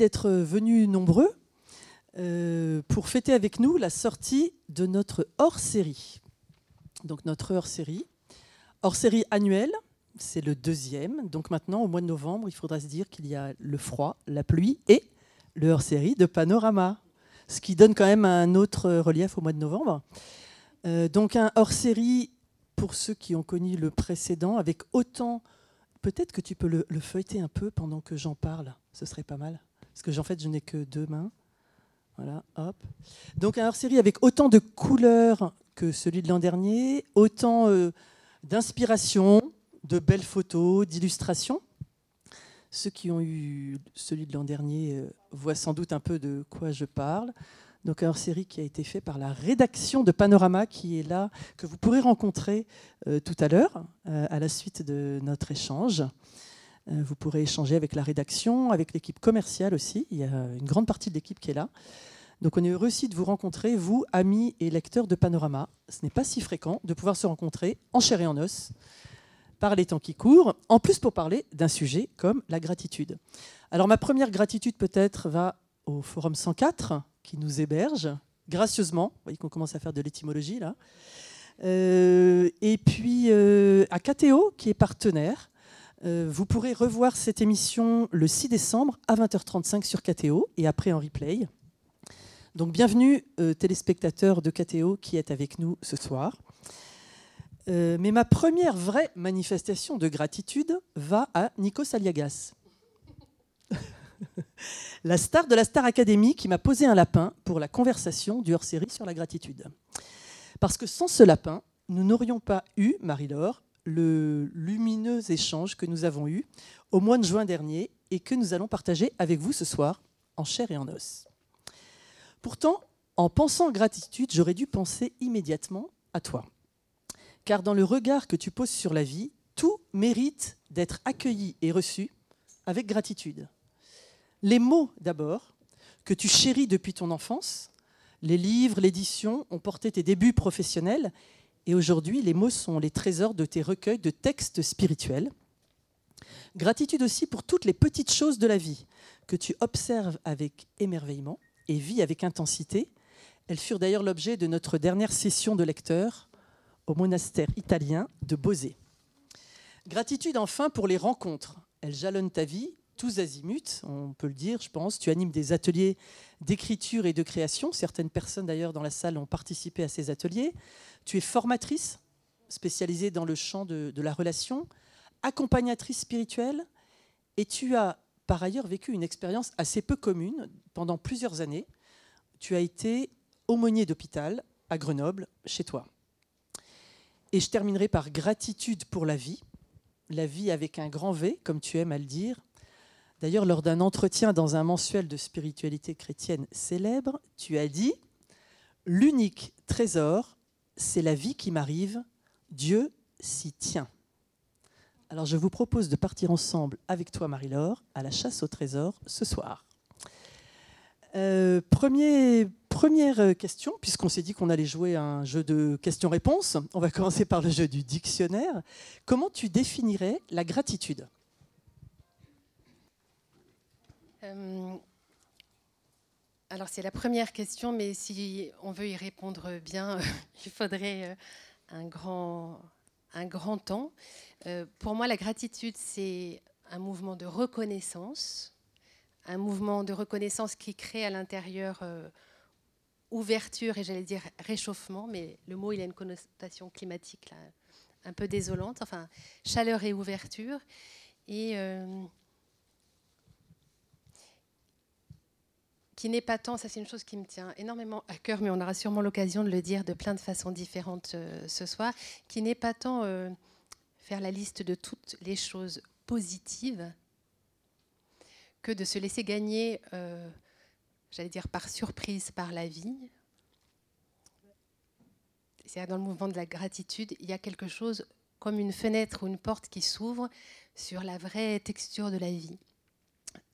D'être venus nombreux euh, pour fêter avec nous la sortie de notre hors-série. Donc notre hors-série, hors-série annuelle, c'est le deuxième. Donc maintenant, au mois de novembre, il faudra se dire qu'il y a le froid, la pluie et le hors-série de Panorama, ce qui donne quand même un autre relief au mois de novembre. Euh, donc un hors-série pour ceux qui ont connu le précédent, avec autant... Peut-être que tu peux le feuilleter un peu pendant que j'en parle, ce serait pas mal. Parce que en fait, je n'ai que deux mains. Voilà, hop. Donc un hors-série avec autant de couleurs que celui de l'an dernier, autant euh, d'inspiration, de belles photos, d'illustrations. Ceux qui ont eu celui de l'an dernier euh, voient sans doute un peu de quoi je parle. Donc un hors-série qui a été fait par la rédaction de Panorama qui est là, que vous pourrez rencontrer euh, tout à l'heure à la suite de notre échange. Vous pourrez échanger avec la rédaction, avec l'équipe commerciale aussi. Il y a une grande partie de l'équipe qui est là. Donc on est heureux aussi de vous rencontrer, vous, amis et lecteurs de Panorama. Ce n'est pas si fréquent de pouvoir se rencontrer en chair et en os par les temps qui courent, en plus pour parler d'un sujet comme la gratitude. Alors ma première gratitude peut-être va au Forum 104 qui nous héberge gracieusement. Vous voyez qu'on commence à faire de l'étymologie là. Euh, et puis euh, à KTO qui est partenaire. Euh, vous pourrez revoir cette émission le 6 décembre à 20h35 sur KTO et après en replay. Donc bienvenue euh, téléspectateurs de KTO qui est avec nous ce soir. Euh, mais ma première vraie manifestation de gratitude va à Nikos Aliagas, la star de la Star Academy qui m'a posé un lapin pour la conversation du hors-série sur la gratitude. Parce que sans ce lapin, nous n'aurions pas eu, Marie-Laure, le lumineux échange que nous avons eu au mois de juin dernier et que nous allons partager avec vous ce soir en chair et en os. Pourtant, en pensant gratitude, j'aurais dû penser immédiatement à toi. Car dans le regard que tu poses sur la vie, tout mérite d'être accueilli et reçu avec gratitude. Les mots d'abord, que tu chéris depuis ton enfance, les livres, l'édition ont porté tes débuts professionnels, et aujourd'hui les mots sont les trésors de tes recueils de textes spirituels. Gratitude aussi pour toutes les petites choses de la vie que tu observes avec émerveillement et vit avec intensité. Elles furent d'ailleurs l'objet de notre dernière session de lecteurs au monastère italien de Bosé. Gratitude enfin pour les rencontres. Elles jalonnent ta vie, tous azimuts, on peut le dire, je pense. Tu animes des ateliers d'écriture et de création. Certaines personnes d'ailleurs dans la salle ont participé à ces ateliers. Tu es formatrice, spécialisée dans le champ de, la relation, accompagnatrice spirituelle, et tu as par ailleurs vécu une expérience assez peu commune pendant plusieurs années. Tu as été aumônier d'hôpital à Grenoble, chez toi. Et je terminerai par gratitude pour la vie, la vie avec un grand V, comme tu aimes à le dire. D'ailleurs, lors d'un entretien dans un mensuel de spiritualité chrétienne célèbre, tu as dit L'unique trésor, c'est la vie qui m'arrive, Dieu s'y tient. Alors je vous propose de partir ensemble avec toi, Marie-Laure, à la chasse au trésor ce soir. Euh, première question, puisqu'on s'est dit qu'on allait jouer un jeu de questions-réponses, on va commencer par le jeu du dictionnaire. Comment tu définirais la gratitude? Euh, Alors c'est la première question, mais si on veut y répondre bien, il faudrait euh, un grand, un grand temps. Euh, pour moi, la gratitude, c'est un mouvement de reconnaissance, un mouvement de reconnaissance qui crée à l'intérieur ouverture et j'allais dire réchauffement, mais le mot, il a une connotation climatique un peu désolante, enfin chaleur et ouverture. Et qui n'est pas tant, ça c'est une chose qui me tient énormément à cœur, mais on aura sûrement l'occasion de le dire de plein de façons différentes ce soir, qui n'est pas tant faire la liste de toutes les choses positives que de se laisser gagner, euh, j'allais dire par surprise, par la vie. C'est dans le mouvement de la gratitude, il y a quelque chose comme une fenêtre ou une porte qui s'ouvre sur la vraie texture de la vie.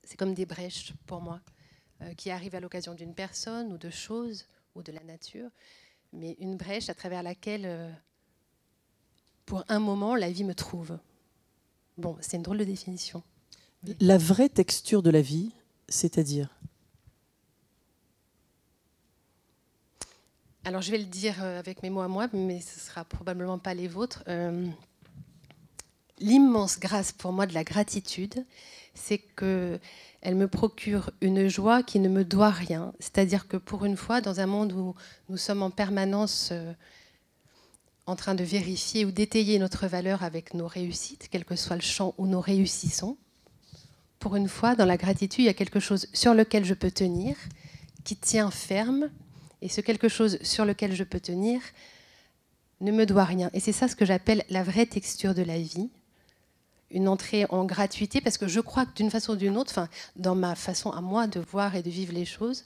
C'est comme des brèches pour moi, euh, qui arrivent à l'occasion d'une personne ou de choses ou de la nature, mais une brèche à travers laquelle euh, pour un moment, la vie me trouve. Bon, c'est une drôle de définition. La vraie texture de la vie, c'est-à-dire? Alors je vais le dire euh, avec mes mots à moi, mais ce ne sera probablement pas les vôtres. Euh, l'immense grâce pour moi de la gratitude, c'est que elle me procure une joie qui ne me doit rien. C'est-à-dire que pour une fois, dans un monde où nous sommes en permanence euh, en train de vérifier ou d'étayer notre valeur avec nos réussites, quel que soit le champ où nous réussissons, pour une fois, dans la gratitude, il y a quelque chose sur lequel je peux tenir, qui tient ferme, et ce quelque chose sur lequel je peux tenir ne me doit rien. Et c'est ça ce que j'appelle la vraie texture de la vie. Une entrée en gratuité, parce que je crois que d'une façon ou d'une autre, dans ma façon à moi de voir et de vivre les choses,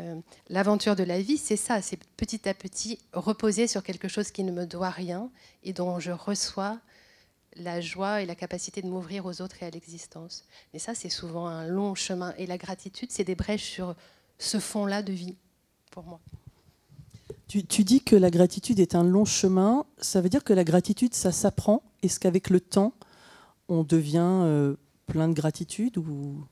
euh, l'aventure de la vie, c'est ça, c'est petit à petit reposer sur quelque chose qui ne me doit rien et dont je reçois la joie et la capacité de m'ouvrir aux autres et à l'existence. Et ça, c'est souvent un long chemin. Et la gratitude, c'est des brèches sur ce fond-là de vie pour moi. Tu, dis que la gratitude est un long chemin. Ça veut dire que la gratitude, ça s'apprend Est-ce qu'avec le temps, on devient euh, plein de gratitude ou...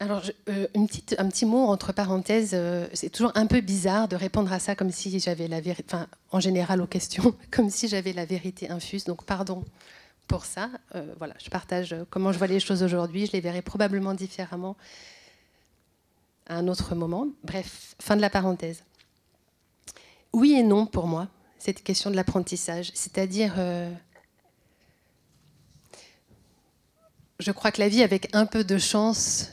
Alors, euh, une petite, un petit mot entre parenthèses. Euh, c'est toujours un peu bizarre de répondre à ça comme si j'avais la vérité, enfin, en général aux questions, comme si j'avais la vérité infuse. Donc, pardon pour ça. voilà, je partage comment je vois les choses aujourd'hui. Je les verrai probablement différemment à un autre moment. Bref, fin de la parenthèse. Oui et non pour moi, cette question de l'apprentissage. C'est-à-dire, euh, je crois que la vie, avec un peu de chance,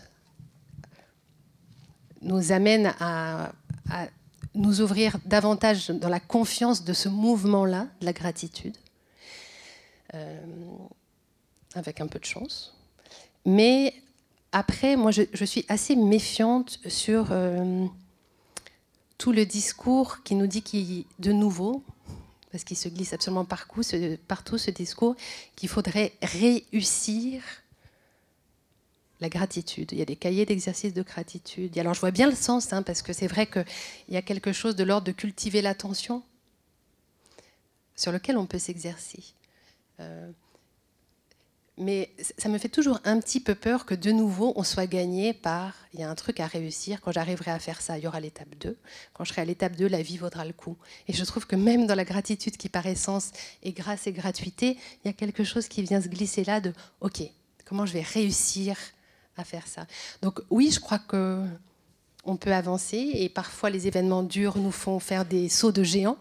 nous amène à, nous ouvrir davantage dans la confiance de ce mouvement-là, de la gratitude, euh, avec un peu de chance. Mais après, moi, je, suis assez méfiante sur euh, tout le discours qui nous dit qu'il, de nouveau, parce qu'il se glisse absolument partout ce, discours, qu'il faudrait réussir la gratitude. Il y a des cahiers d'exercice de gratitude. Alors, je vois bien le sens, hein, parce que c'est vrai qu'il y a quelque chose de l'ordre de cultiver l'attention sur lequel on peut s'exercer. Euh, mais ça me fait toujours un petit peu peur que de nouveau on soit gagné par il y a un truc à réussir. Quand j'arriverai à faire ça, il y aura l'étape 2. Quand je serai à l'étape 2, la vie vaudra le coup. Et je trouve que même dans la gratitude qui par essence est grâce et gratuité, il y a quelque chose qui vient se glisser là de OK, comment je vais réussir à faire ça? Donc oui, je crois que on peut avancer et parfois les événements durs nous font faire des sauts de géants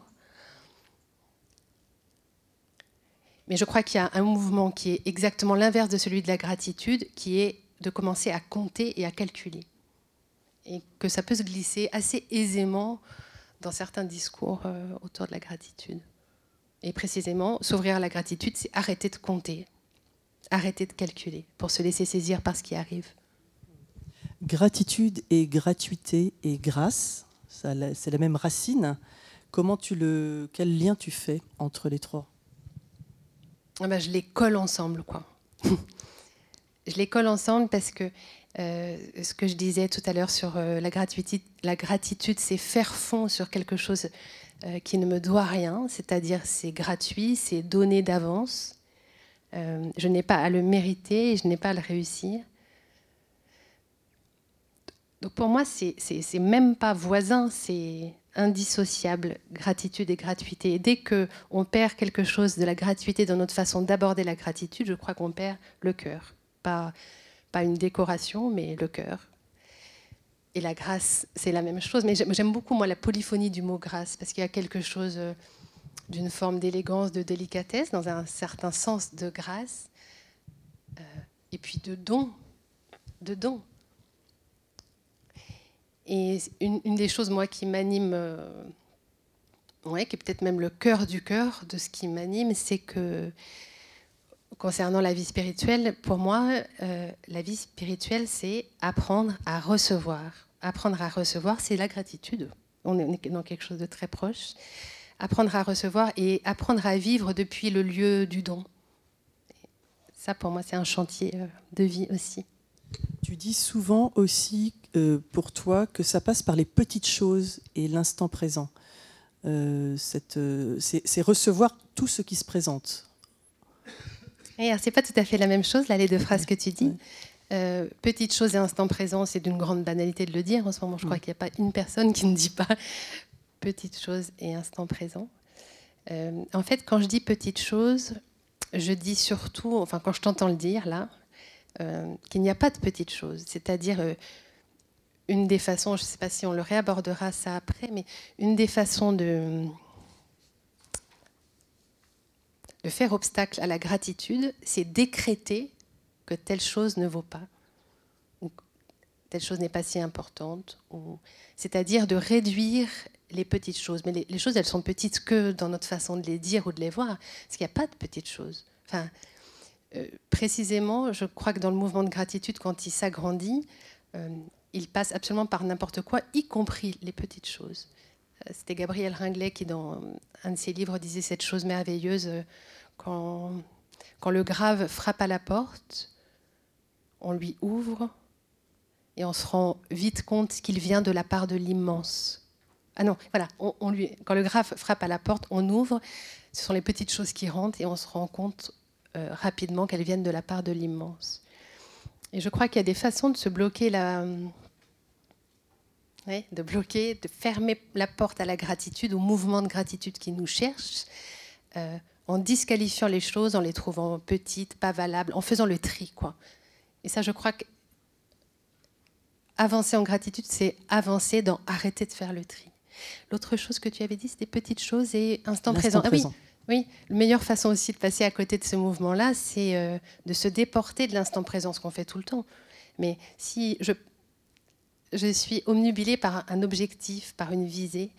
Mais je crois qu'il y a un mouvement qui est exactement l'inverse de celui de la gratitude, qui est de commencer à compter et à calculer. Et que ça peut se glisser assez aisément dans certains discours euh, autour de la gratitude. Et précisément, s'ouvrir à la gratitude, c'est arrêter de compter, arrêter de calculer, pour se laisser saisir par ce qui arrive. Gratitude et gratuité et grâce, c'est la même racine. Comment tu le, quel lien tu fais entre les trois? Bah, je les colle ensemble, quoi. je les colle ensemble parce que euh, ce que je disais tout à l'heure sur euh, la gratitude, la gratitude, c'est faire fond sur quelque chose euh, qui ne me doit rien, c'est-à-dire c'est gratuit, c'est donné d'avance. je n'ai pas à le mériter et je n'ai pas à le réussir. Donc pour moi, c'est même pas voisin, c'est indissociable, gratitude et gratuité. Et dès qu'on perd quelque chose de la gratuité dans notre façon d'aborder la gratitude, je crois qu'on perd le cœur. Pas, pas une décoration, mais le cœur. Et la grâce, c'est la même chose. Mais j'aime beaucoup, moi, la polyphonie du mot grâce, parce qu'il y a quelque chose euh, d'une forme d'élégance, de délicatesse, dans un certain sens de grâce, euh, et puis de don, de don. Et une, des choses, moi, qui m'anime, euh, ouais, qui est peut-être même le cœur du cœur de ce qui m'anime, c'est que concernant la vie spirituelle, pour moi, euh, la vie spirituelle, c'est apprendre à recevoir. Apprendre à recevoir, c'est la gratitude. On est dans quelque chose de très proche. Apprendre à recevoir et apprendre à vivre depuis le lieu du don. Ça, pour moi, c'est un chantier euh, de vie aussi. Tu dis souvent aussi euh, pour toi que ça passe par les petites choses et l'instant présent. Euh, euh, c'est recevoir tout ce qui se présente. Ce n'est pas tout à fait la même chose, là, les deux phrases que tu dis. Euh, petite chose et instant présent, c'est d'une grande banalité de le dire. En ce moment, je crois qu'il n'y a pas une personne qui ne dit pas petite chose et instant présent. En fait, quand je dis petite chose, je dis surtout, enfin quand je t'entends le dire là, qu'il n'y a pas de petite chose. C'est-à-dire, une des façons, je ne sais pas si on le réabordera ça après, mais une des façons de, faire obstacle à la gratitude, c'est décréter que telle chose ne vaut pas, ou telle chose n'est pas si importante, c'est-à-dire de réduire les petites choses. Mais les, choses, elles sont petites que dans notre façon de les dire ou de les voir, parce qu'il n'y a pas de petites choses. Enfin, euh, précisément, je crois que dans le mouvement de gratitude, quand il s'agrandit, euh, il passe absolument par n'importe quoi, y compris les petites choses. Euh, c'était Gabriel Ringlet qui, dans un de ses livres, disait cette chose merveilleuse quand, quand le grave frappe à la porte, on lui ouvre et on se rend vite compte qu'il vient de la part de l'immense. Ah non, voilà, on, lui, quand le grave frappe à la porte, on ouvre, ce sont les petites choses qui rentrent et on se rend compte euh, rapidement qu'elles viennent de la part de l'immense. Et je crois qu'il y a des façons de se bloquer la, de bloquer, de fermer la porte à la gratitude, au mouvement de gratitude qui nous cherche, euh, en disqualifiant les choses, en les trouvant petites, pas valables, en faisant le tri. quoi. Et ça, je crois que avancer en gratitude, c'est avancer dans arrêter de faire le tri. L'autre chose que tu avais dit, c'était petites choses et instant présent. Ah, oui, oui, la meilleure façon aussi de passer à côté de ce mouvement-là, c'est euh, de se déporter de l'instant présent, ce qu'on fait tout le temps. Mais si je, suis omnubilée par un objectif, par une visée,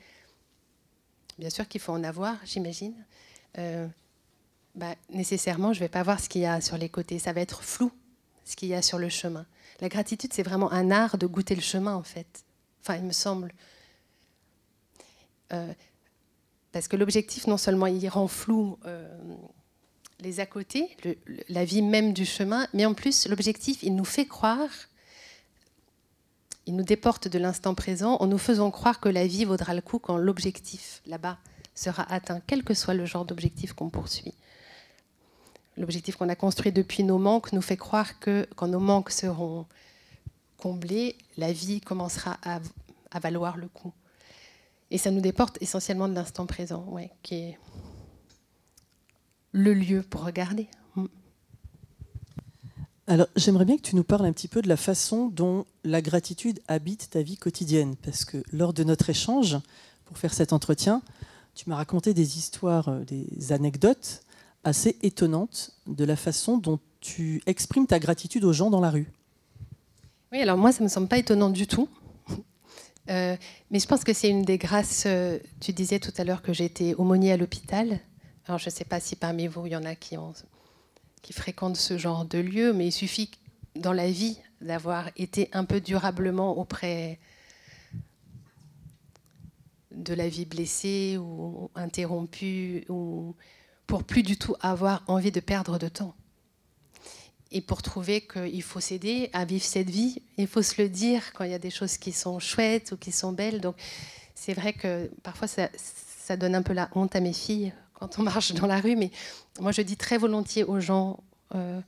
bien sûr qu'il faut en avoir, j'imagine. Euh, bah, nécessairement, je ne vais pas voir ce qu'il y a sur les côtés. Ça va être flou, ce qu'il y a sur le chemin. La gratitude, c'est vraiment un art de goûter le chemin, en fait. Enfin, il me semble. Euh, parce que l'objectif, non seulement il rend flou euh, les à côté, la vie même du chemin, mais en plus, l'objectif, il nous fait croire, il nous déporte de l'instant présent en nous faisant croire que la vie vaudra le coup quand l'objectif, là-bas, sera atteint, quel que soit le genre d'objectif qu'on poursuit. L'objectif qu'on a construit depuis nos manques nous fait croire que quand nos manques seront comblés, la vie commencera à, valoir le coup. Et ça nous déporte essentiellement de l'instant présent, ouais, qui est le lieu pour regarder. Mm. Alors, j'aimerais bien que tu nous parles un petit peu de la façon dont la gratitude habite ta vie quotidienne, parce que lors de notre échange, pour faire cet entretien, tu m'as raconté des histoires, euh, des anecdotes assez étonnantes de la façon dont tu exprimes ta gratitude aux gens dans la rue. Oui, alors moi, ça ne me semble pas étonnant du tout. Euh, mais je pense que c'est une des grâces. Euh, tu disais tout à l'heure que j'étais aumônier à l'hôpital. Alors, je ne sais pas si parmi vous, il y en a qui, fréquentent ce genre de lieu, mais il suffit dans la vie d'avoir été un peu durablement auprès de la vie blessée ou interrompue, ou pour plus du tout avoir envie de perdre de temps. Et pour trouver qu'il faut s'aider à vivre cette vie, il faut se le dire quand il y a des choses qui sont chouettes ou qui sont belles. Donc c'est vrai que parfois ça, donne un peu la honte à mes filles quand on marche dans la rue, mais moi je dis très volontiers aux gens euh,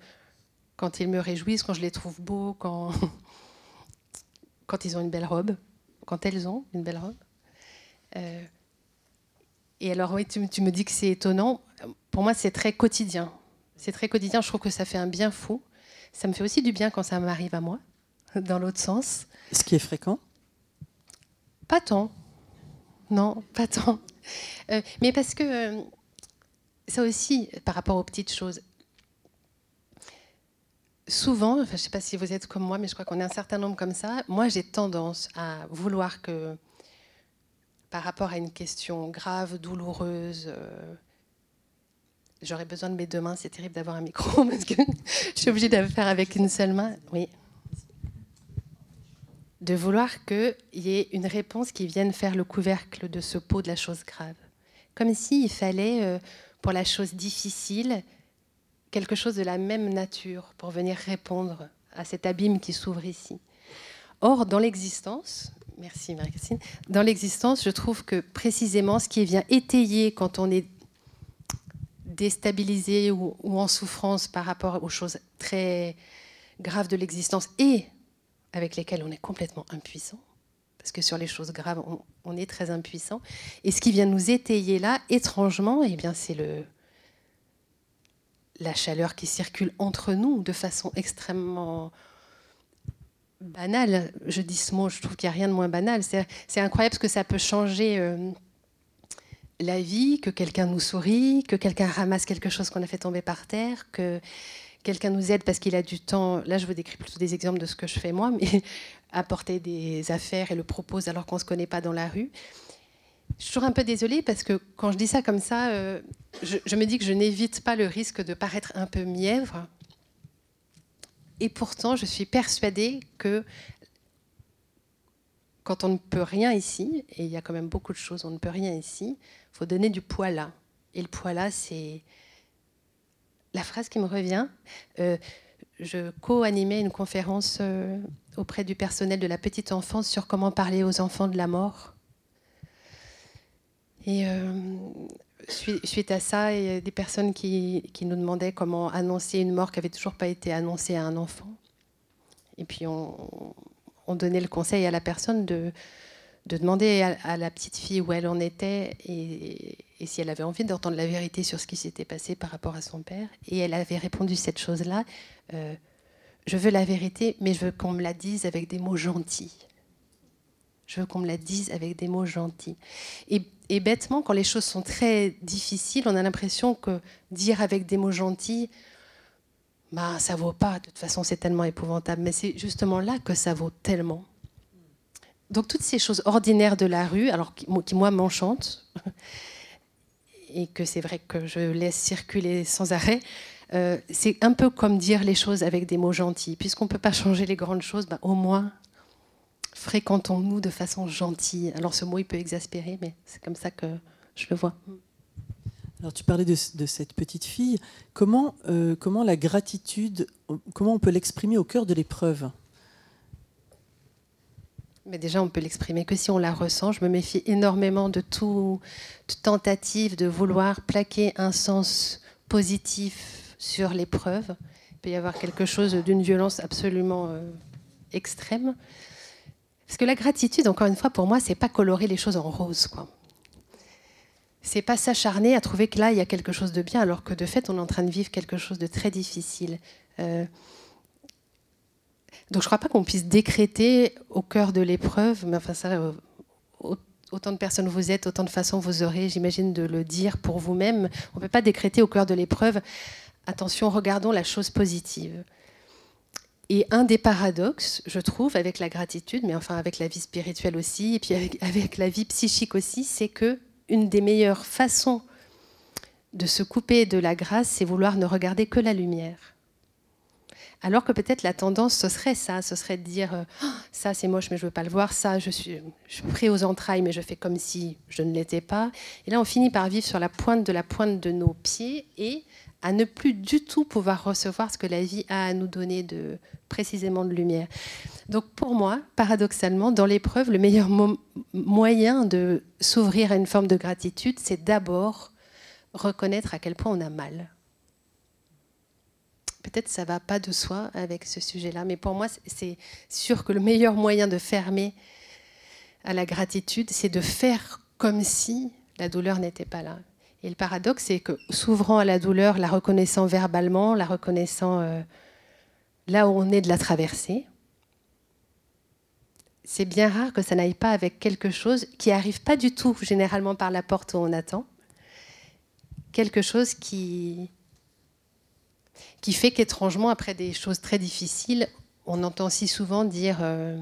quand ils me réjouissent, quand je les trouve beaux, quand, quand ils ont une belle robe, quand elles ont une belle robe. Euh, et alors, oui, tu, me dis que c'est étonnant. Pour moi, c'est très quotidien. C'est très quotidien. Je trouve que ça fait un bien fou. Ça me fait aussi du bien quand ça m'arrive à moi, dans l'autre sens. Ce qui est fréquent Pas tant. Non, pas tant. Euh, mais parce que euh, ça aussi, par rapport aux petites choses, souvent, enfin, je ne sais pas si vous êtes comme moi, mais je crois qu'on est un certain nombre comme ça. Moi, j'ai tendance à vouloir que par rapport à une question grave, douloureuse. Euh, j'aurais besoin de mes deux mains, c'est terrible d'avoir un micro parce que je suis obligée de le faire avec une seule main. Oui. De vouloir qu'il y ait une réponse qui vienne faire le couvercle de ce pot de la chose grave. Comme s'il fallait, euh, pour la chose difficile, quelque chose de la même nature pour venir répondre à cet abîme qui s'ouvre ici. Or, dans l'existence, Merci Marie-Christine. Dans l'existence, je trouve que précisément ce qui vient étayer quand on est déstabilisé ou, en souffrance par rapport aux choses très graves de l'existence et avec lesquelles on est complètement impuissant. Parce que sur les choses graves, on, est très impuissant. Et ce qui vient nous étayer là, étrangement, eh bien, c'est le, la chaleur qui circule entre nous de façon extrêmement banale. Je dis ce mot, je trouve qu'il n'y a rien de moins banal. C'est incroyable ce que ça peut changer euh, la vie, que quelqu'un nous sourit, que quelqu'un ramasse quelque chose qu'on a fait tomber par terre, que quelqu'un nous aide parce qu'il a du temps. Là, je vous décris plutôt des exemples de ce que je fais moi, mais apporter des affaires et le propose alors qu'on ne se connaît pas dans la rue. Je suis toujours un peu désolée parce que quand je dis ça comme ça, euh, je, me dis que je n'évite pas le risque de paraître un peu mièvre. Et pourtant, je suis persuadée que quand on ne peut rien ici, et il y a quand même beaucoup de choses, on ne peut rien ici, faut donner du poids là. Et le poids là, c'est la phrase qui me revient. Euh, je co-animais une conférence euh, auprès du personnel de la petite enfance sur comment parler aux enfants de la mort. Et euh, suite à ça, il y a des personnes qui, nous demandaient comment annoncer une mort qui n'avait toujours pas été annoncée à un enfant. Et puis on donnait le conseil à la personne de, de demander à, la petite fille où elle en était et, si elle avait envie d'entendre la vérité sur ce qui s'était passé par rapport à son père. Et elle avait répondu cette chose-là. Euh, je veux la vérité, mais je veux qu'on me la dise avec des mots gentils. Je veux qu'on me la dise avec des mots gentils. Et, bêtement, quand les choses sont très difficiles, on a l'impression que dire avec des mots gentils, bah, ça vaut pas. De toute façon, c'est tellement épouvantable. Mais c'est justement là que ça vaut tellement. Donc toutes ces choses ordinaires de la rue, alors qui, moi m'enchantent, et que c'est vrai que je laisse circuler sans arrêt, euh, c'est un peu comme dire les choses avec des mots gentils. Puisqu'on ne peut pas changer les grandes choses, bah, au moins fréquentons-nous de façon gentille. Alors ce mot, il peut exaspérer, mais c'est comme ça que je le vois. Alors tu parlais de, cette petite fille. Comment, euh, comment la gratitude, comment on peut l'exprimer au cœur de l'épreuve? Mais déjà, on peut l'exprimer que si on la ressent. Je me méfie énormément de toute tentative de vouloir plaquer un sens positif sur l'épreuve. Il peut y avoir quelque chose d'une violence absolument euh, extrême. Parce que la gratitude, encore une fois, pour moi, c'est pas colorer les choses en rose, quoi. C'est pas s'acharner à trouver que là il y a quelque chose de bien, alors que de fait on est en train de vivre quelque chose de très difficile. Euh, donc je ne crois pas qu'on puisse décréter au cœur de l'épreuve, mais enfin ça, euh, autant de personnes vous êtes, autant de façons vous aurez, j'imagine, de le dire pour vous-même. On ne peut pas décréter au cœur de l'épreuve, attention, regardons la chose positive. Et un des paradoxes, je trouve, avec la gratitude, mais enfin avec la vie spirituelle aussi, et puis avec, avec la vie psychique aussi, c'est que une des meilleures façons de se couper de la grâce, c'est vouloir ne regarder que la lumière. Alors que peut-être la tendance, ce serait ça, ce serait de dire euh, oh, ça c'est moche mais je veux pas le voir, ça je suis, pris aux entrailles mais je fais comme si je ne l'étais pas. Et là on finit par vivre sur la pointe de la pointe de nos pieds et à ne plus du tout pouvoir recevoir ce que la vie a à nous donner de précisément de lumière. Donc pour moi, paradoxalement, dans l'épreuve, le meilleur moyen de s'ouvrir à une forme de gratitude, c'est d'abord reconnaître à quel point on a mal peut-être ça va pas de soi avec ce sujet-là, mais pour moi, c'est sûr que le meilleur moyen de fermer à la gratitude, c'est de faire comme si la douleur n'était pas là. Et le paradoxe, c'est que s'ouvrant à la douleur, la reconnaissant verbalement, la reconnaissant euh, là où on est de la traversée, c'est bien rare que ça n'aille pas avec quelque chose qui arrive pas du tout généralement par la porte où on attend, quelque chose qui, qui fait qu'étrangement, après des choses très difficiles, on entend si souvent dire, euh,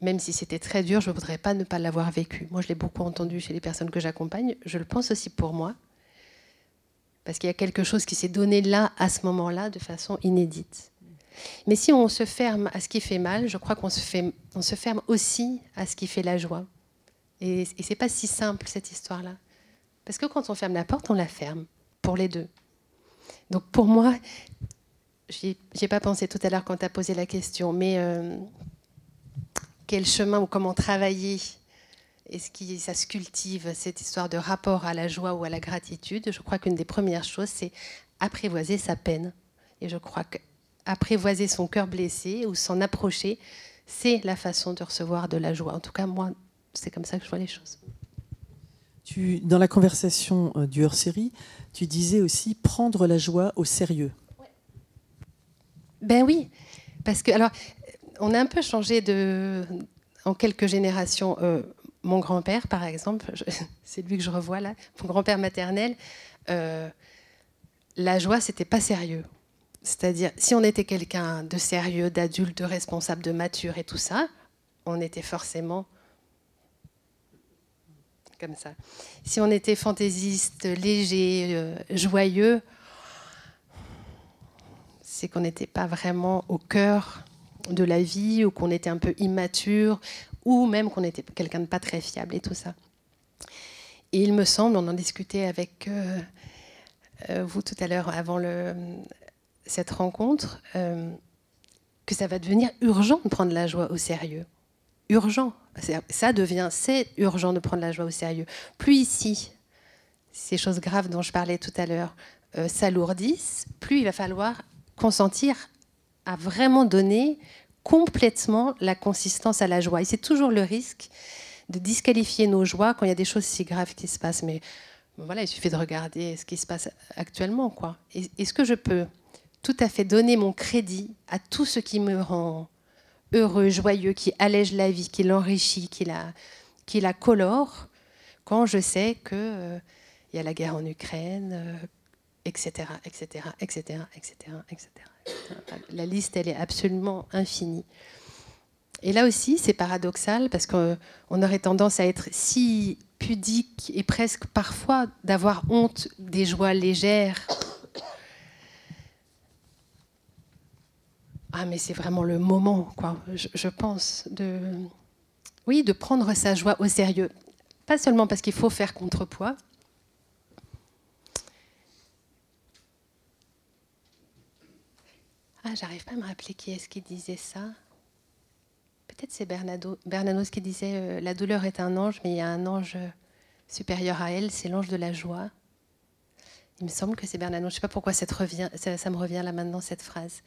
même si c'était très dur, je ne voudrais pas ne pas l'avoir vécu. Moi, je l'ai beaucoup entendu chez les personnes que j'accompagne. Je le pense aussi pour moi, parce qu'il y a quelque chose qui s'est donné là, à ce moment-là, de façon inédite. Mais si on se ferme à ce qui fait mal, je crois qu'on se, ferme aussi à ce qui fait la joie. Et, et c'est pas si simple, cette histoire-là. Parce que quand on ferme la porte, on la ferme pour les deux. Donc pour moi, j'y ai pas pensé tout à l'heure quand tu as posé la question, mais euh, quel chemin ou comment travailler Est-ce que ça se cultive cette histoire de rapport à la joie ou à la gratitude? Je crois qu'une des premières choses, c'est apprivoiser sa peine. Et je crois qu'apprivoiser son cœur blessé ou s'en approcher, c'est la façon de recevoir de la joie. En tout cas, moi, c'est comme ça que je vois les choses. Dans la conversation euh, du hors-série, tu disais aussi prendre la joie au sérieux. Ben oui, parce que alors on a un peu changé de en quelques générations. Euh, mon grand-père, par exemple, c'est lui que je revois là, mon grand-père maternel, euh, la joie, c'était pas sérieux. C'est-à-dire, si on était quelqu'un de sérieux, d'adulte, de responsable, de mature et tout ça, on était forcément comme ça. Si on était fantaisiste, léger, euh, joyeux, c'est qu'on n'était pas vraiment au cœur de la vie ou qu'on était un peu immature ou même qu'on était quelqu'un de pas très fiable et tout ça. Et il me semble, on en discutait avec euh, euh, vous tout à l'heure avant cette rencontre, que ça va devenir urgent de prendre la joie au sérieux. Urgent ça devient, c'est urgent de prendre la joie au sérieux. Plus ici, ces choses graves dont je parlais tout à l'heure euh, s'alourdissent, plus il va falloir consentir à vraiment donner complètement la consistance à la joie. Et c'est toujours le risque de disqualifier nos joies quand il y a des choses si graves qui se passent. Mais voilà, il suffit de regarder ce qui se passe actuellement. Quoi. Est-ce que je peux tout à fait donner mon crédit à tout ce qui me rend heureux, joyeux, qui allège la vie, qui l'enrichit, qui la, qui la colore, quand je sais qu'il euh, y a la guerre en Ukraine, etc., etc., etc., etc., etc. La liste, elle est absolument infinie. Et là aussi, c'est paradoxal parce qu'on aurait tendance à être si pudique et presque parfois d'avoir honte des joies légères Ah, mais c'est vraiment le moment, quoi. Je, pense de, oui, de prendre sa joie au sérieux. Pas seulement parce qu'il faut faire contrepoids. Ah, j'arrive pas à me rappeler qui est-ce qui disait ça. Peut-être c'est Bernanos qui disait euh, la douleur est un ange, mais il y a un ange supérieur à elle, c'est l'ange de la joie. Il me semble que c'est Bernanos. Je ne sais pas pourquoi ça me revient là maintenant cette phrase.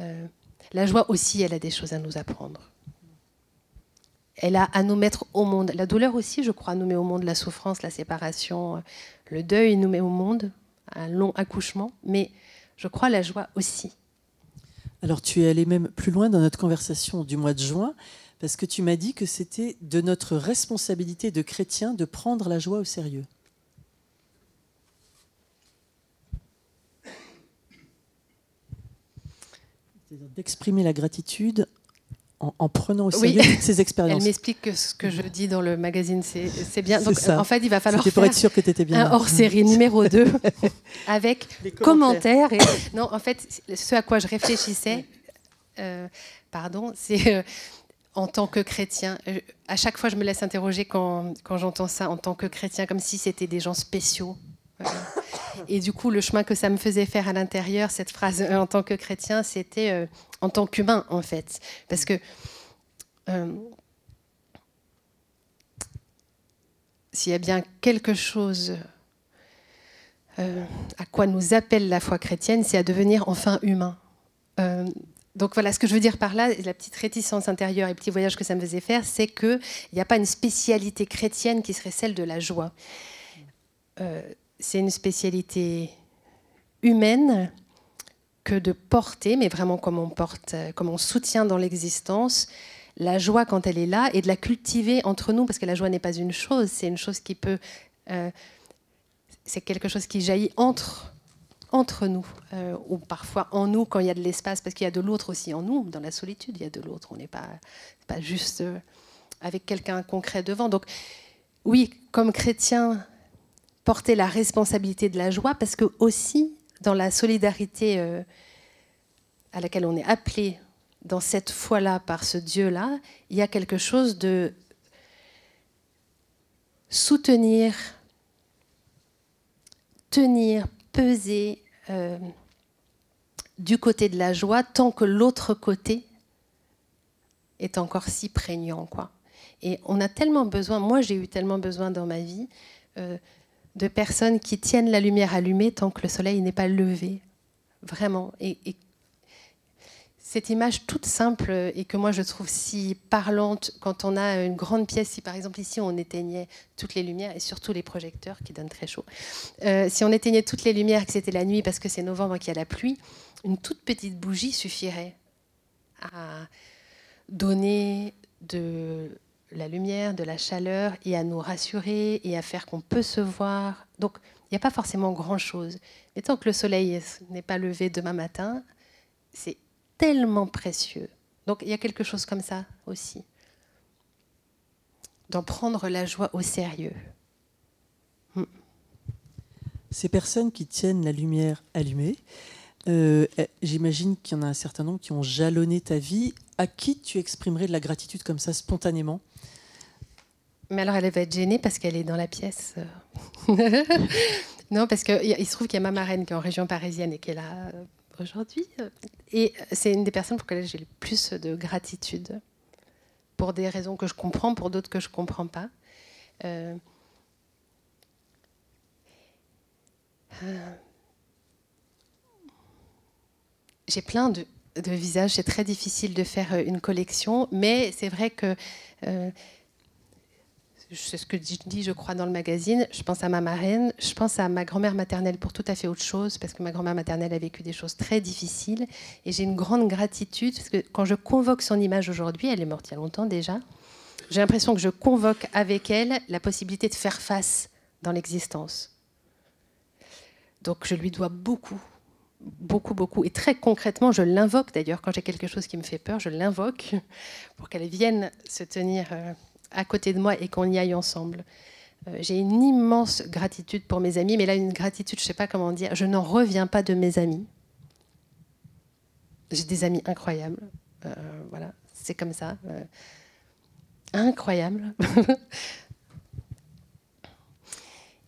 Euh, la joie aussi, elle a des choses à nous apprendre. Elle a à nous mettre au monde. La douleur aussi, je crois, nous met au monde la souffrance, la séparation, le deuil nous met au monde, un long accouchement, mais je crois la joie aussi. Alors tu es allé même plus loin dans notre conversation du mois de juin, parce que tu m'as dit que c'était de notre responsabilité de chrétiens de prendre la joie au sérieux. D'exprimer la gratitude en, prenant au sérieux toutes ces expériences. Elle m'explique que ce que je dis dans le magazine, c'est bien. Donc, en fait, il va falloir faire pour être sûr que étais bien un hors-série numéro 2 avec commentaires. Et... Non, en fait, ce à quoi je réfléchissais, euh, pardon, c'est euh, en tant que chrétien. Euh, à chaque fois, je me laisse interroger quand, quand j'entends ça en tant que chrétien, comme si c'était des gens spéciaux. Et du coup, le chemin que ça me faisait faire à l'intérieur, cette phrase euh, en tant que chrétien, c'était euh, en tant qu'humain, en fait. Parce que euh, s'il y a bien quelque chose à quoi nous appelle la foi chrétienne, c'est à devenir enfin humain. donc voilà, ce que je veux dire par là, la petite réticence intérieure et le petit voyage que ça me faisait faire, c'est qu'il n'y a pas une spécialité chrétienne qui serait celle de la joie c'est une spécialité humaine que de porter, mais vraiment comme on porte, comme on soutient dans l'existence, la joie quand elle est là et de la cultiver entre nous, parce que la joie n'est pas une chose, c'est une chose qui peut, euh, c'est quelque chose qui jaillit entre entre nous, euh, ou parfois en nous quand il y a de l'espace, parce qu'il y a de l'autre aussi en nous, dans la solitude, il y a de l'autre, on n'est pas, pas juste euh, avec quelqu'un concret devant. Donc oui, comme chrétien, porter la responsabilité de la joie, parce que aussi dans la solidarité euh, à laquelle on est appelé dans cette foi-là par ce Dieu-là, il y a quelque chose de soutenir, tenir, peser euh, du côté de la joie tant que l'autre côté est encore si prégnant. Quoi. Et on a tellement besoin, moi j'ai eu tellement besoin dans ma vie, euh, de personnes qui tiennent la lumière allumée tant que le soleil n'est pas levé. vraiment. Et, cette image toute simple et que moi je trouve si parlante quand on a une grande pièce, si par exemple ici on éteignait toutes les lumières et surtout les projecteurs qui donnent très chaud, euh, si on éteignait toutes les lumières et que c'était la nuit parce que c'est novembre qu'il y a la pluie, une toute petite bougie suffirait à donner de la lumière, de la chaleur et à nous rassurer et à faire qu'on peut se voir. Donc il n'y a pas forcément grand-chose. Mais tant que le soleil n'est pas levé demain matin, c'est tellement précieux. Donc il y a quelque chose comme ça aussi. D'en prendre la joie au sérieux. Hmm. Ces personnes qui tiennent la lumière allumée, euh, eh, j'imagine qu'il y en a un certain nombre qui ont jalonné ta vie. À qui tu exprimerais de la gratitude comme ça, spontanément? Mais alors, elle va être gênée parce qu'elle est dans la pièce. non, parce qu'il se trouve qu'il y a ma marraine qui est en région parisienne et qui est là euh, aujourd'hui. Et c'est une des personnes pour lesquelles j'ai le plus de gratitude, pour des raisons que je comprends, pour d'autres que je ne comprends pas. Euh, j'ai plein de, visages, c'est très difficile de faire euh, une collection, mais c'est vrai que euh, c'est ce que je dis, je crois, dans le magazine. Je pense à ma marraine, je pense à ma grand-mère maternelle pour tout à fait autre chose, parce que ma grand-mère maternelle a vécu des choses très difficiles. Et j'ai une grande gratitude, parce que quand je convoque son image aujourd'hui, elle est morte il y a longtemps déjà, j'ai l'impression que je convoque avec elle la possibilité de faire face dans l'existence. Donc je lui dois beaucoup, beaucoup, beaucoup. Et très concrètement, je l'invoque d'ailleurs, quand j'ai quelque chose qui me fait peur, je l'invoque pour qu'elle vienne se tenir euh, à côté de moi et qu'on y aille ensemble. Euh, j'ai une immense gratitude pour mes amis, mais là, une gratitude, je ne sais pas comment dire, je n'en reviens pas de mes amis. J'ai des amis incroyables. Euh, voilà, c'est comme ça. Euh, incroyable.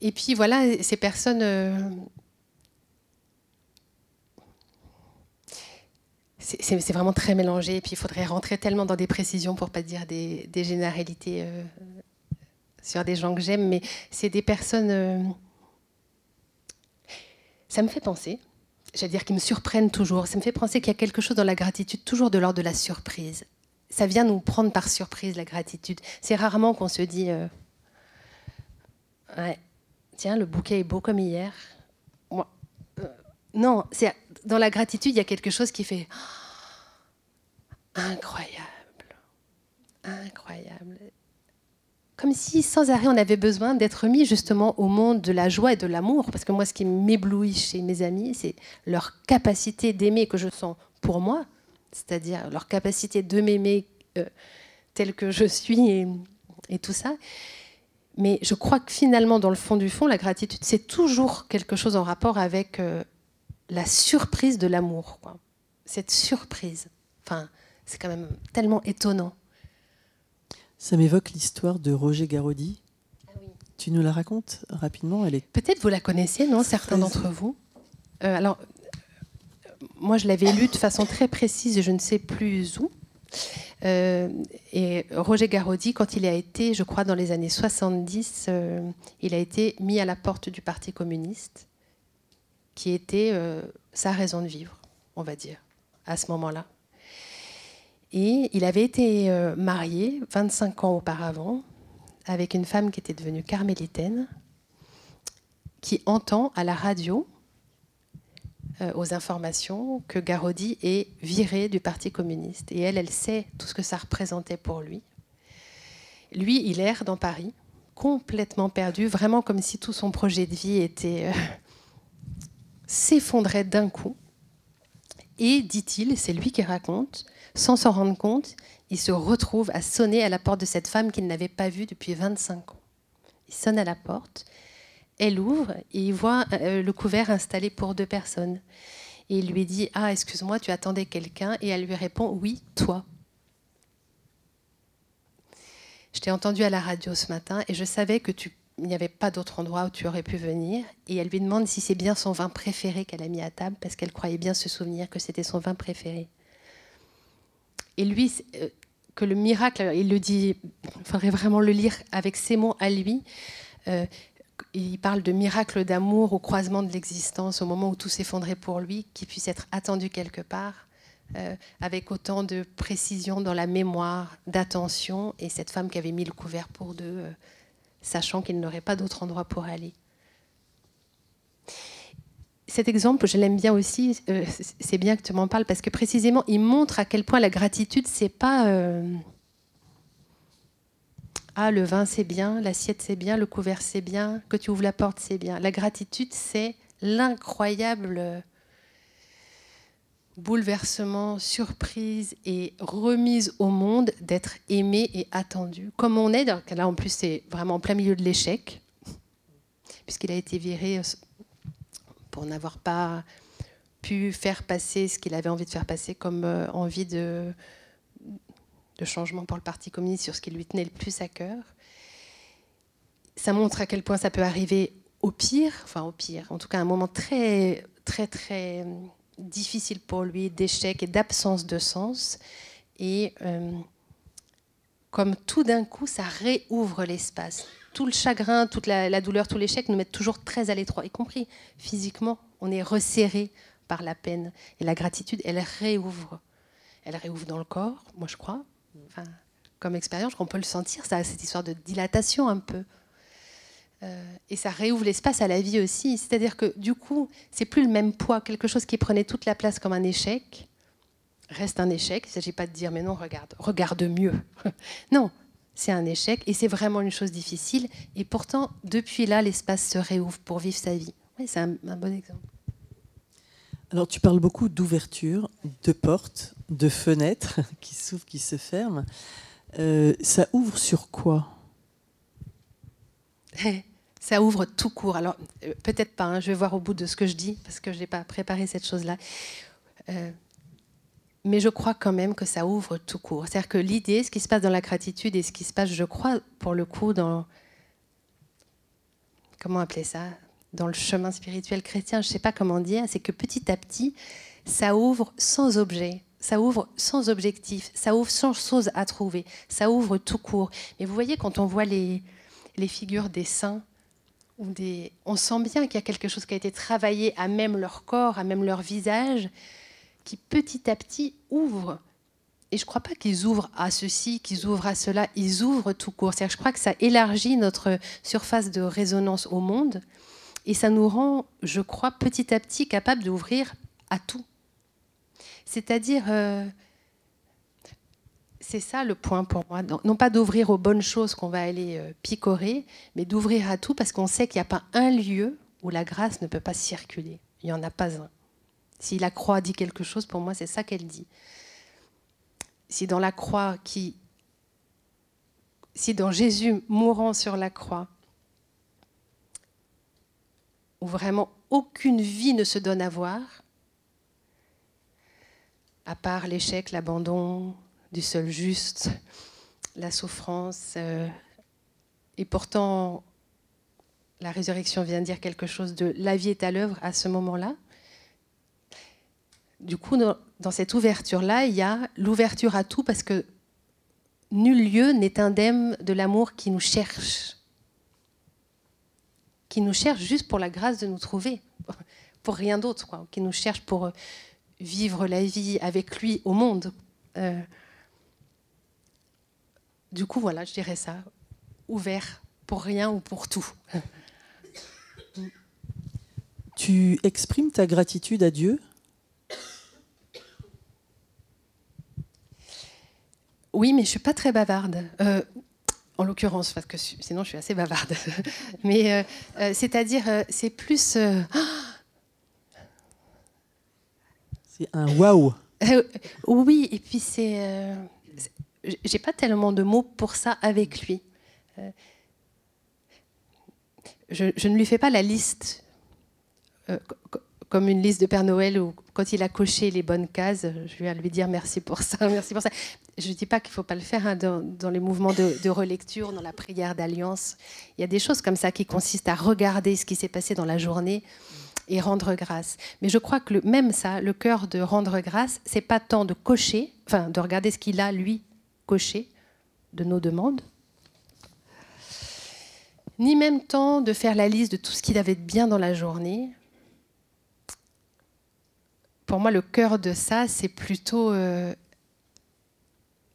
et puis voilà, ces personnes c'est vraiment très mélangé. Et puis il faudrait rentrer tellement dans des précisions pour pas dire des, généralités euh, sur des gens que j'aime. Mais c'est des personnes. Euh, ça me fait penser, j'allais dire qu'ils me surprennent toujours. Ça me fait penser qu'il y a quelque chose dans la gratitude, toujours de l'ordre de la surprise. Ça vient nous prendre par surprise, la gratitude. C'est rarement qu'on se dit euh, ouais, Tiens, le bouquet est beau comme hier. Non, c'est dans la gratitude, il y a quelque chose qui fait incroyable, incroyable. Comme si sans arrêt on avait besoin d'être mis justement au monde de la joie et de l'amour. Parce que moi, ce qui m'éblouit chez mes amis, c'est leur capacité d'aimer que je sens pour moi, c'est-à-dire leur capacité de m'aimer euh, tel que je suis et, tout ça. Mais je crois que finalement, dans le fond du fond, la gratitude, c'est toujours quelque chose en rapport avec euh, la surprise de l'amour. Cette surprise. Enfin, c'est quand même tellement étonnant. Ça m'évoque l'histoire de Roger Garaudy. Ah tu nous la racontes rapidement Elle est Peut-être vous la connaissez, non Certains d'entre vous. Euh, alors, moi, je l'avais lu de façon très précise je ne sais plus où. Euh, et Roger Garaudy, quand il a été, je crois, dans les années 70, euh, il a été mis à la porte du Parti communiste qui était euh, sa raison de vivre, on va dire, à ce moment-là. Et il avait été euh, marié 25 ans auparavant avec une femme qui était devenue carmélitaine, qui entend à la radio, euh, aux informations, que Garodi est viré du Parti communiste. Et elle, elle sait tout ce que ça représentait pour lui. Lui, il erre dans Paris, complètement perdu, vraiment comme si tout son projet de vie était s'effondrait d'un coup. Et, dit-il, c'est lui qui raconte, sans s'en rendre compte, il se retrouve à sonner à la porte de cette femme qu'il n'avait pas vue depuis 25 ans. Il sonne à la porte, elle ouvre et il voit euh, le couvert installé pour deux personnes. Et il lui dit Ah, excuse-moi, tu attendais quelqu'un Et elle lui répond Oui, toi. Je t'ai entendu à la radio ce matin et je savais que tu il n'y avait pas d'autre endroit où tu aurais pu venir. Et elle lui demande si c'est bien son vin préféré qu'elle a mis à table, parce qu'elle croyait bien se souvenir que c'était son vin préféré. Et lui, euh, que le miracle, il le dit, il faudrait vraiment le lire avec ses mots à lui, euh, il parle de miracle d'amour au croisement de l'existence, au moment où tout s'effondrait pour lui, qui puisse être attendu quelque part, euh, avec autant de précision dans la mémoire, d'attention, et cette femme qui avait mis le couvert pour deux, sachant qu'il n'aurait pas d'autre endroit pour aller. Cet exemple, je l'aime bien aussi, euh, c'est bien que tu m'en parles, parce que précisément, il montre à quel point la gratitude, c'est pas ah, le vin c'est bien, l'assiette c'est bien, le couvert c'est bien, que tu ouvres la porte c'est bien. La gratitude, c'est l'incroyable bouleversement, surprise et remise au monde d'être aimé et attendu. Comme on est, là en plus c'est vraiment en plein milieu de l'échec, puisqu'il a été viré pour n'avoir pas pu faire passer ce qu'il avait envie de faire passer comme euh, envie de, changement pour le Parti communiste sur ce qui lui tenait le plus à cœur. Ça montre à quel point ça peut arriver au pire, enfin au pire, en tout cas un moment très, très, très euh, difficile pour lui, d'échec et d'absence de sens. Et euh, comme tout d'un coup, ça réouvre l'espace. Tout le chagrin, toute la, douleur, tout l'échec nous mettent toujours très à l'étroit, y compris physiquement. On est resserré par la peine. Et la gratitude, elle réouvre. Elle réouvre dans le corps, moi je crois, comme expérience, on peut le sentir, cette histoire de dilatation un peu. Euh, et ça réouvre l'espace à la vie aussi. C'est-à-dire que du coup, c'est plus le même poids. Quelque chose qui prenait toute la place comme un échec reste un échec. Il ne s'agit pas de dire mais non, regarde, regarde mieux. non, c'est un échec et c'est vraiment une chose difficile. Et pourtant, depuis là, l'espace se réouvre pour vivre sa vie. Oui, c'est un, un bon exemple. Alors, tu parles beaucoup d'ouverture, de portes, de fenêtres qui s'ouvrent, qui se ferment. Euh, ça ouvre sur quoi? Ça ouvre tout court. Alors, euh, peut-être pas, hein, je vais voir au bout de ce que je dis, parce que je n'ai pas préparé cette chose-là. Euh, mais je crois quand même que ça ouvre tout court. C'est-à-dire que l'idée, ce qui se passe dans la gratitude et ce qui se passe, je crois, pour le coup, dans. Comment appeler ça Dans le chemin spirituel chrétien, je ne sais pas comment dire, c'est que petit à petit, ça ouvre sans objet ça ouvre sans objectif, ça ouvre sans chose à trouver, ça ouvre tout court. Mais vous voyez, quand on voit les, les figures des saints, on sent bien qu'il y a quelque chose qui a été travaillé à même leur corps, à même leur visage, qui petit à petit ouvre. Et je ne crois pas qu'ils ouvrent à ceci, qu'ils ouvrent à cela, ils ouvrent tout court. cest je crois que ça élargit notre surface de résonance au monde et ça nous rend, je crois, petit à petit capables d'ouvrir à tout. C'est-à-dire, euh, c'est ça le point pour moi. Non pas d'ouvrir aux bonnes choses qu'on va aller euh, picorer, mais d'ouvrir à tout parce qu'on sait qu'il n'y a pas un lieu où la grâce ne peut pas circuler. Il n'y en a pas un. Si la croix dit quelque chose, pour moi, c'est ça qu'elle dit. Si dans la croix qui. Si dans Jésus mourant sur la croix, où vraiment aucune vie ne se donne à voir, à part l'échec, l'abandon du seul juste, la souffrance. Euh, et pourtant, la résurrection vient dire quelque chose de la vie est à l'œuvre à ce moment-là. Du coup, dans, cette ouverture-là, il y a l'ouverture à tout parce que nul lieu n'est indemne de l'amour qui nous cherche. Qui nous cherche juste pour la grâce de nous trouver, pour rien d'autre, quoi. Qui nous cherche pour vivre la vie avec lui au monde. Euh, du coup, voilà, je dirais ça, ouvert pour rien ou pour tout. Tu exprimes ta gratitude à Dieu? Oui, mais je suis pas très bavarde. Euh, en l'occurrence, parce que sinon je suis assez bavarde. mais euh, c'est-à-dire, c'est plus. C'est un waouh. Euh, oui, et puis c'est. Euh, j'ai pas tellement de mots pour ça avec lui. Euh, je, ne lui fais pas la liste comme une liste de Père Noël où quand il a coché les bonnes cases, je vais lui dire merci pour ça, merci pour ça. Je ne dis pas qu'il ne faut pas le faire hein, dans, les mouvements de, relecture, dans la prière d'alliance. Il y a des choses comme ça qui consistent à regarder ce qui s'est passé dans la journée et rendre grâce. Mais je crois que même ça, le cœur de rendre grâce, c'est pas tant de cocher, enfin de regarder ce qu'il a lui de nos demandes, ni même temps de faire la liste de tout ce qu'il avait de bien dans la journée. Pour moi, le cœur de ça, c'est plutôt euh,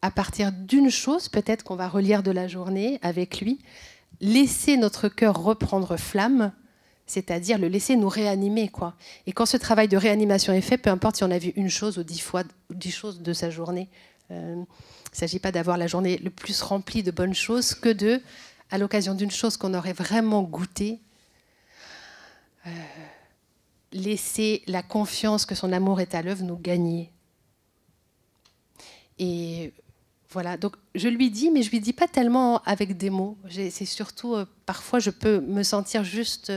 à partir d'une chose, peut-être qu'on va relire de la journée avec lui, laisser notre cœur reprendre flamme, c'est-à-dire le laisser nous réanimer. quoi. Et quand ce travail de réanimation est fait, peu importe si on a vu une chose ou dix fois dix choses de sa journée, euh, il ne s'agit pas d'avoir la journée le plus remplie de bonnes choses que de à l'occasion d'une chose qu'on aurait vraiment goûté, euh, laisser la confiance que son amour est à l'œuvre nous gagner. Et voilà, donc je lui dis, mais je lui dis pas tellement avec des mots. C'est surtout, euh, parfois, je peux me sentir juste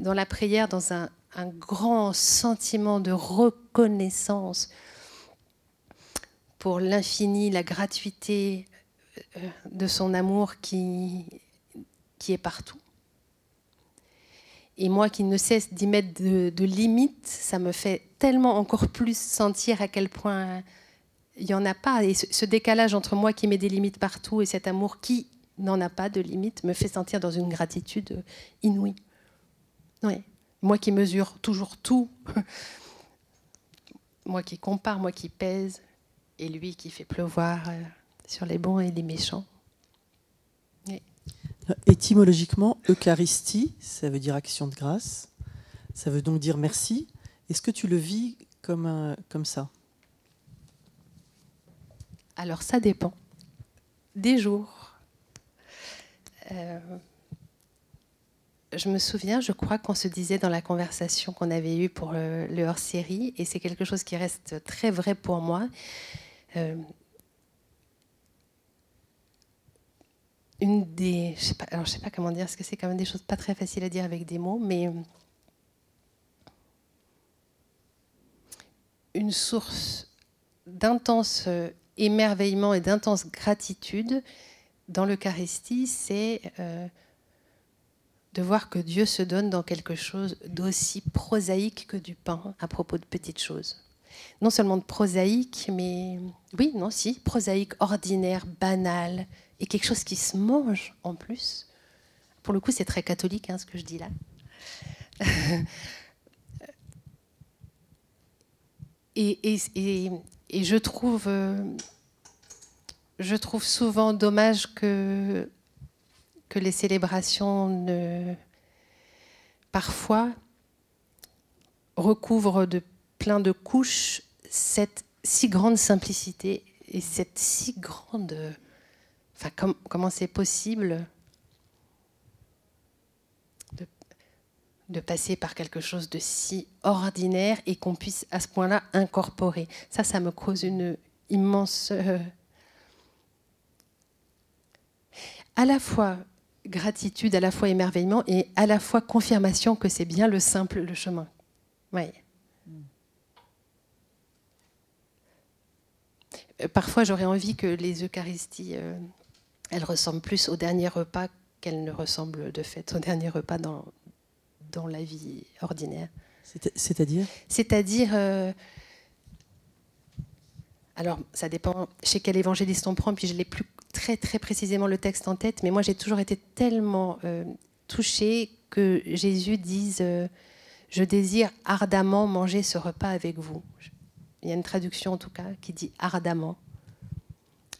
dans la prière, dans un grand sentiment de reconnaissance pour l'infini, la gratuité euh, de son amour qui est partout. Et moi qui ne cesse d'y mettre de, limites, ça me fait tellement encore plus sentir à quel point il n'y en a pas. Et ce, décalage entre moi qui mets des limites partout et cet amour qui n'en a pas de limites me fait sentir dans une gratitude inouïe. Oui. Moi qui mesure toujours tout, moi qui compare, moi qui pèse, et lui qui fait pleuvoir euh, sur les bons et les méchants. Étymologiquement, Eucharistie, ça veut dire action de grâce. Ça veut donc dire merci. Est-ce que tu le vis comme, comme ça? Alors ça dépend. Des jours. Euh, je me souviens, je crois qu'on se disait dans la conversation qu'on avait eue pour le, hors-série, et c'est quelque chose qui reste très vrai pour moi. Euh, une des. Je alors je sais pas comment dire, parce que c'est quand même des choses pas très faciles à dire avec des mots, mais euh, une source d'intense euh, émerveillement et d'intense gratitude dans l'Eucharistie, c'est de voir que Dieu se donne dans quelque chose d'aussi prosaïque que du pain à propos de petites choses. Non seulement de prosaïque, mais oui, non, si, prosaïque, ordinaire, banal, et quelque chose qui se mange en plus. Pour le coup, c'est très catholique hein, ce que je dis là. et, et, et, je, trouve, euh, je trouve souvent dommage que, que les célébrations ne, parfois recouvrent de plein de couches cette si grande simplicité et cette si grande comment c'est possible de, passer par quelque chose de si ordinaire et qu'on puisse à ce point-là incorporer. Ça, ça me cause une immense... Euh, à la fois gratitude, à la fois émerveillement et à la fois confirmation que c'est bien le simple, le chemin. Ouais. Parfois, j'aurais envie que les Eucharisties euh, elle ressemble plus au dernier repas qu'elle ne ressemble de fait au dernier repas dans, dans la vie ordinaire. C'est-à-dire? C'est-à-dire. Euh, alors, ça dépend chez quel évangéliste on prend, puis je l'ai plus très très précisément le texte en tête, mais moi j'ai toujours été tellement euh, touchée que Jésus dise euh, Je désire ardemment manger ce repas avec vous. Il y a une traduction en tout cas qui dit ardemment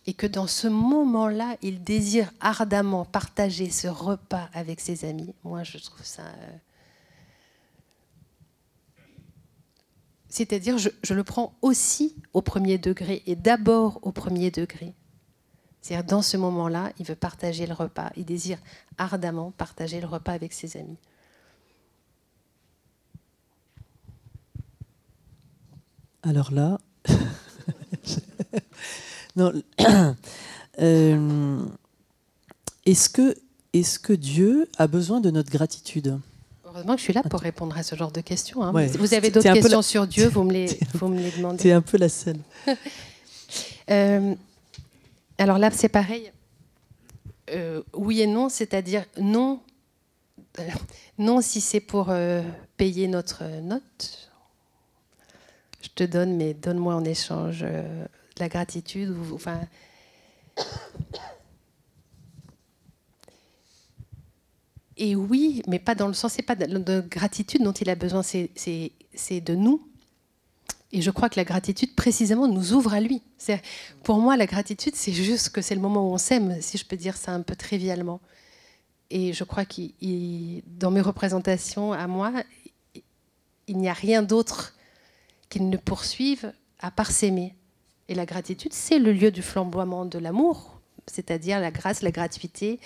et que dans ce moment-là, il désire ardemment partager ce repas avec ses amis. Moi, je trouve ça... Euh, c'est-à-dire, je, le prends aussi au premier degré et d'abord au premier degré. C'est-à-dire, dans ce moment-là, il veut partager le repas. Il désire ardemment partager le repas avec ses amis. Alors là, Non. Euh, est-ce que, est que Dieu a besoin de notre gratitude? Heureusement que je suis là pour répondre à ce genre de questions. Hein. Vous avez d'autres questions sur Dieu, vous me les, vous me les demandez. C'est un peu la scène. Euh, alors là, c'est pareil. Euh, oui et non, c'est-à-dire non, non si c'est pour payer notre note. Je te donne, mais donne-moi en échange la gratitude. enfin, et oui, mais pas dans le sens, c'est pas de, gratitude dont il a besoin, c'est de nous. Et je crois que la gratitude, précisément, nous ouvre à lui. Pour moi, la gratitude, c'est juste que c'est le moment où on s'aime, si je peux dire ça un peu trivialement. Et je crois que dans mes représentations à moi, il n'y a rien d'autre qui ne poursuive à part s'aimer. Et la gratitude, c'est le lieu du flamboiement de l'amour, c'est-à-dire la grâce, la gratuité,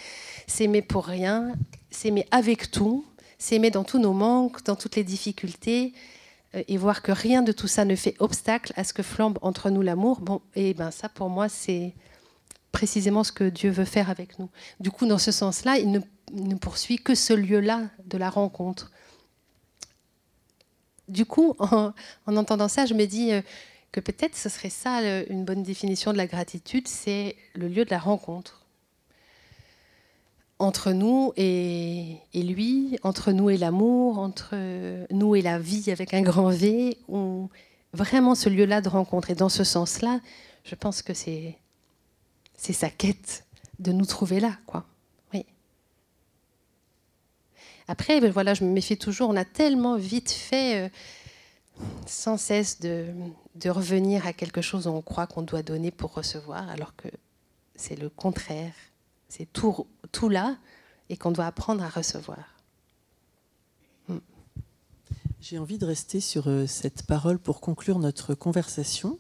s'aimer pour rien, s'aimer avec tout, s'aimer dans tous nos manques, dans toutes les difficultés, euh, et voir que rien de tout ça ne fait obstacle à ce que flambe entre nous l'amour. Bon, et ben ça, pour moi, c'est précisément ce que Dieu veut faire avec nous. Du coup, dans ce sens-là, il ne, poursuit que ce lieu-là de la rencontre. Du coup, en, entendant ça, je me dis euh, que peut-être ce serait ça une bonne définition de la gratitude, c'est le lieu de la rencontre entre nous et, lui, entre nous et l'amour, entre nous et la vie avec un grand V, vraiment ce lieu-là de rencontre. Et dans ce sens-là, je pense que c'est sa quête de nous trouver là, quoi. Après, ben voilà, je me méfie toujours. On a tellement vite fait, euh, sans cesse, de, revenir à quelque chose où on croit qu'on doit donner pour recevoir, alors que c'est le contraire. C'est tout, tout là et qu'on doit apprendre à recevoir. Hmm. J'ai envie de rester sur euh, cette parole pour conclure notre conversation.